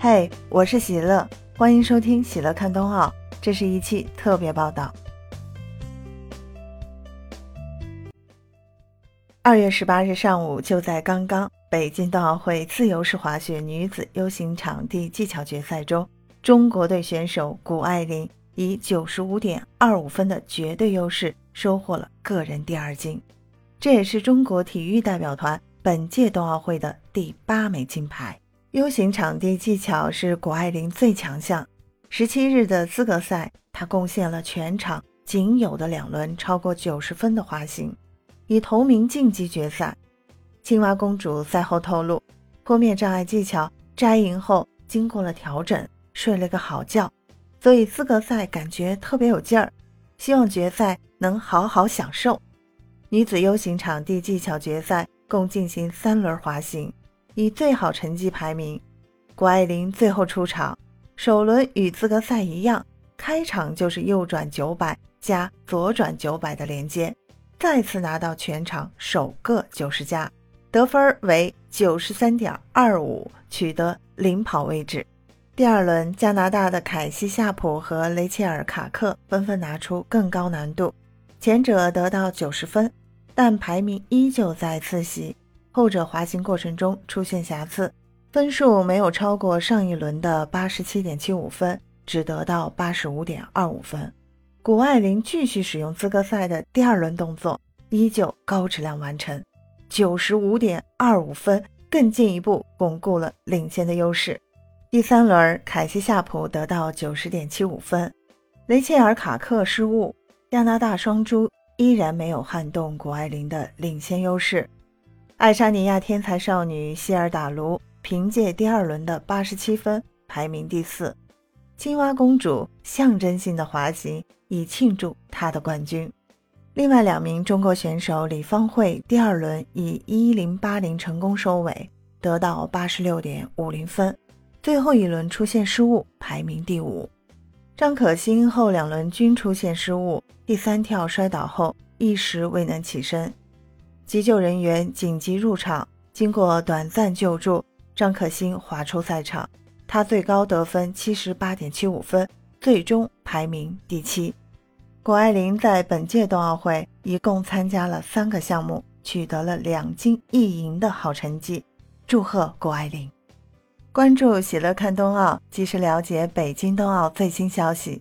嘿，我是喜乐，欢迎收听喜乐看冬奥，这是一期特别报道。二月十八日上午，就在刚刚，北京冬奥会自由式滑雪女子 U 型场地技巧决赛中，中国队选手谷爱凌以九十五点二五分的绝对优势收获了个人第二金，这也是中国体育代表团本届冬奥会的第八枚金牌。U 型场地技巧是谷爱凌最强项。十七日的资格赛，她贡献了全场仅有的两轮超过九十分的滑行，以头名晋级决赛。青蛙公主赛后透露，坡面障碍技巧摘银后经过了调整，睡了个好觉，所以资格赛感觉特别有劲儿。希望决赛能好好享受。女子 U 型场地技巧决赛共进行三轮滑行。以最好成绩排名，谷爱凌最后出场，首轮与资格赛一样，开场就是右转九百加左转九百的连接，再次拿到全场首个九十加，得分为九十三点二五，取得领跑位置。第二轮，加拿大的凯西夏普和雷切尔卡克纷纷拿出更高难度，前者得到九十分，但排名依旧在次席。后者滑行过程中出现瑕疵，分数没有超过上一轮的八十七点七五分，只得到八十五点二五分。谷爱凌继续使用资格赛的第二轮动作，依旧高质量完成，九十五点二五分，更进一步巩固了领先的优势。第三轮，凯西夏普得到九十点七五分，雷切尔卡克失误，加拿大双珠依然没有撼动谷爱凌的领先优势。爱沙尼亚天才少女希尔达卢凭借第二轮的八十七分排名第四。青蛙公主象征性的滑行以庆祝她的冠军。另外两名中国选手李芳慧第二轮以一零八零成功收尾，得到八十六点五零分。最后一轮出现失误，排名第五。张可欣后两轮均出现失误，第三跳摔倒后一时未能起身。急救人员紧急入场，经过短暂救助，张可欣滑出赛场。她最高得分七十八点七五分，最终排名第七。谷爱凌在本届冬奥会一共参加了三个项目，取得了两金一银的好成绩，祝贺谷爱凌！关注喜乐看冬奥，及时了解北京冬奥最新消息。